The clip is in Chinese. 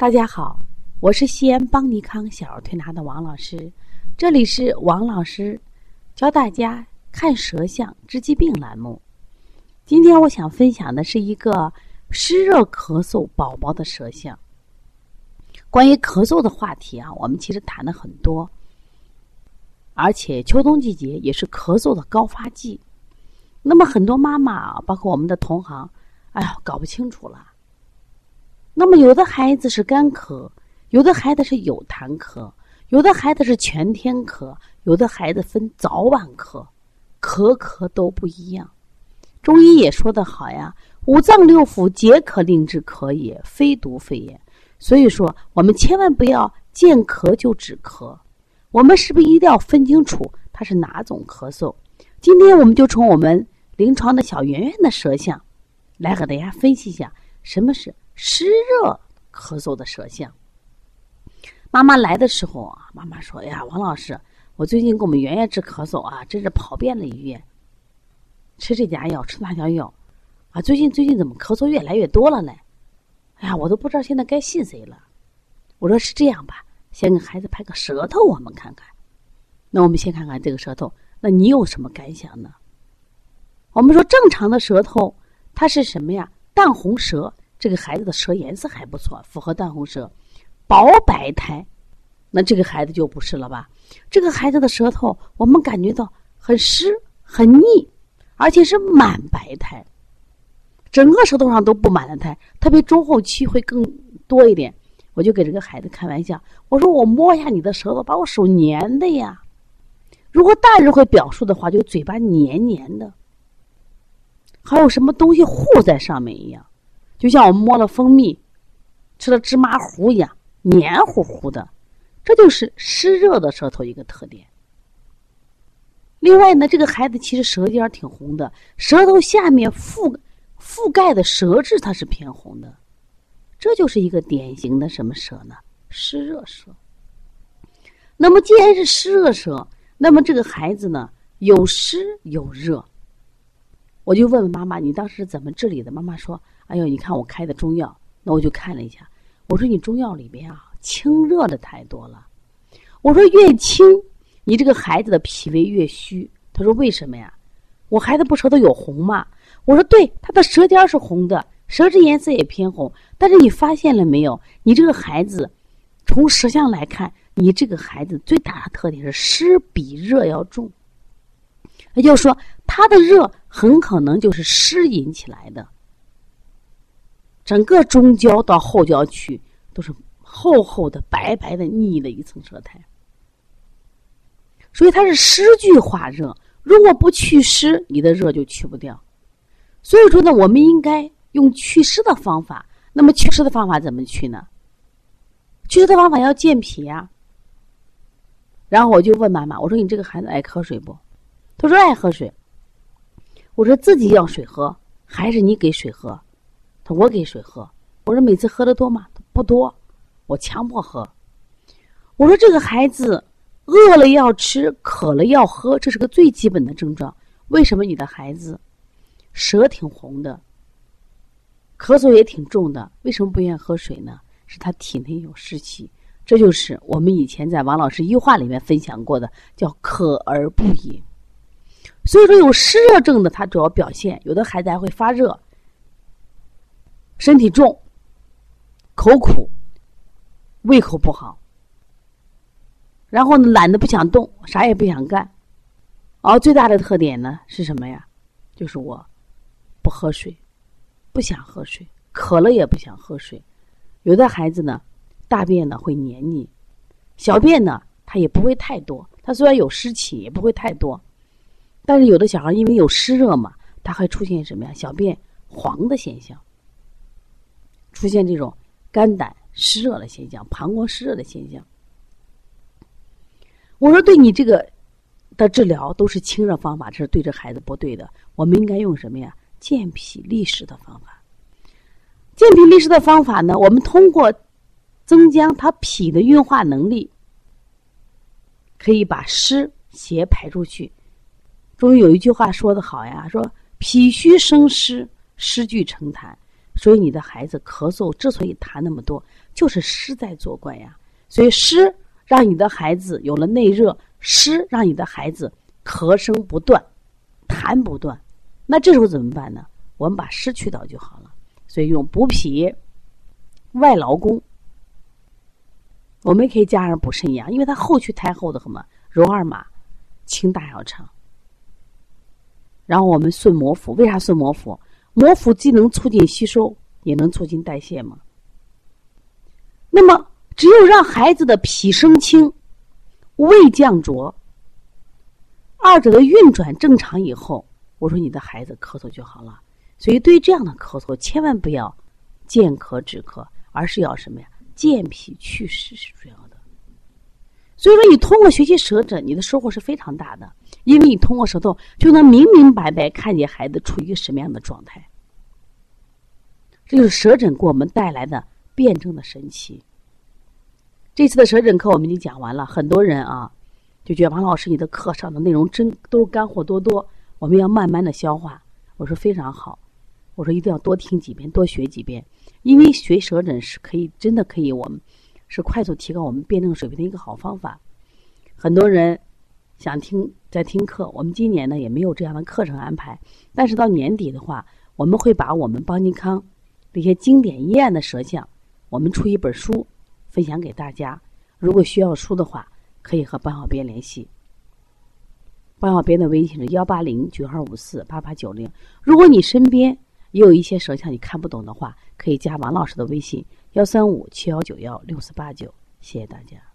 大家好，我是西安邦尼康小儿推拿的王老师，这里是王老师教大家看舌象治疾病栏目。今天我想分享的是一个湿热咳嗽宝宝的舌象。关于咳嗽的话题啊，我们其实谈了很多，而且秋冬季节也是咳嗽的高发季。那么很多妈妈，包括我们的同行，哎呀，搞不清楚了。那么，有的孩子是干咳，有的孩子是有痰咳，有的孩子是全天咳，有的孩子分早晚咳，咳咳都不一样。中医也说得好呀，“五脏六腑皆可令之咳也，非独肺炎。”所以说，我们千万不要见咳就止咳，我们是不是一定要分清楚它是哪种咳嗽？今天我们就从我们临床的小圆圆的舌象，来和大家分析一下什么是。湿热咳嗽的舌象。妈妈来的时候啊，妈妈说：“哎呀，王老师，我最近给我们圆圆治咳嗽啊，真是跑遍了医院，吃这家药，吃那家药，啊，最近最近怎么咳嗽越来越多了呢？哎呀，我都不知道现在该信谁了。”我说：“是这样吧，先给孩子拍个舌头，我们看看。那我们先看看这个舌头，那你有什么感想呢？我们说正常的舌头，它是什么呀？淡红舌。”这个孩子的舌颜色还不错，符合淡红舌，薄白苔，那这个孩子就不是了吧？这个孩子的舌头，我们感觉到很湿、很腻，而且是满白苔，整个舌头上都布满了苔，特别中后期会更多一点。我就给这个孩子开玩笑，我说我摸一下你的舌头，把我手粘的呀。如果大人会表述的话，就嘴巴黏黏的，还有什么东西糊在上面一样。就像我们摸了蜂蜜，吃了芝麻糊一样黏糊糊的，这就是湿热的舌头一个特点。另外呢，这个孩子其实舌尖挺红的，舌头下面覆覆盖的舌质它是偏红的，这就是一个典型的什么舌呢？湿热舌。那么既然是湿热舌，那么这个孩子呢有湿有热，我就问问妈妈，你当时怎么治理的？妈妈说。哎呦，你看我开的中药，那我就看了一下。我说你中药里边啊，清热的太多了。我说越清，你这个孩子的脾胃越虚。他说为什么呀？我孩子不舌头有红吗？我说对，他的舌尖是红的，舌质颜色也偏红。但是你发现了没有？你这个孩子，从舌象来看，你这个孩子最大的特点是湿比热要重。也就是说，他的热很可能就是湿引起来的。整个中焦到后焦区都是厚厚的、白白的、腻的一层舌苔，所以它是湿聚化热。如果不祛湿，你的热就去不掉。所以说呢，我们应该用祛湿的方法。那么祛湿的方法怎么去呢？祛湿的方法要健脾呀。然后我就问妈妈：“我说你这个孩子爱喝水不？”他说：“爱喝水。”我说：“自己要水喝，还是你给水喝？”我给水喝，我说每次喝的多吗？不多，我强迫喝。我说这个孩子饿了要吃，渴了要喝，这是个最基本的症状。为什么你的孩子舌挺红的，咳嗽也挺重的？为什么不愿意喝水呢？是他体内有湿气。这就是我们以前在王老师医话里面分享过的，叫渴而不饮。所以说有湿热症的，他主要表现有的孩子还会发热。身体重，口苦，胃口不好，然后呢，懒得不想动，啥也不想干，而最大的特点呢是什么呀？就是我不喝水，不想喝水，渴了也不想喝水。有的孩子呢，大便呢会黏腻，小便呢他也不会太多，他虽然有湿气也不会太多，但是有的小孩因为有湿热嘛，他会出现什么呀？小便黄的现象。出现这种肝胆湿热的现象，膀胱湿热的现象。我说对你这个的治疗都是清热方法，这是对这孩子不对的。我们应该用什么呀？健脾利湿的方法。健脾利湿的方法呢？我们通过增加他脾的运化能力，可以把湿邪排出去。中医有一句话说的好呀，说脾虚生湿，湿聚成痰。所以你的孩子咳嗽之所以痰那么多，就是湿在作怪呀。所以湿让你的孩子有了内热，湿让你的孩子咳声不断，痰不断。那这时候怎么办呢？我们把湿去掉就好了。所以用补脾、外劳宫。我们可以加上补肾阳，因为它后去太厚的很嘛，揉二马、清大药肠。然后我们顺摩腹，为啥顺摩腹？磨腹既能促进吸收，也能促进代谢嘛。那么，只有让孩子的脾升清、胃降浊，二者的运转正常以后，我说你的孩子咳嗽就好了。所以，对于这样的咳嗽，千万不要见咳止咳，而是要什么呀？健脾祛湿是主要的。所以说，你通过学习舌诊，你的收获是非常大的。因为你通过舌头就能明明白白看见孩子处于什么样的状态，这就是舌诊给我们带来的辩证的神奇。这次的舌诊课我们已经讲完了，很多人啊就觉得王老师你的课上的内容真都是干货多多，我们要慢慢的消化。我说非常好，我说一定要多听几遍，多学几遍，因为学舌诊是可以真的可以，我们是快速提高我们辩证水平的一个好方法。很多人。想听在听课，我们今年呢也没有这样的课程安排，但是到年底的话，我们会把我们邦尼康这些经典医案的舌象，我们出一本书分享给大家。如果需要书的话，可以和邦小编联系。邦小编的微信是幺八零九二五四八八九零。如果你身边也有一些舌象你看不懂的话，可以加王老师的微信幺三五七幺九幺六四八九。谢谢大家。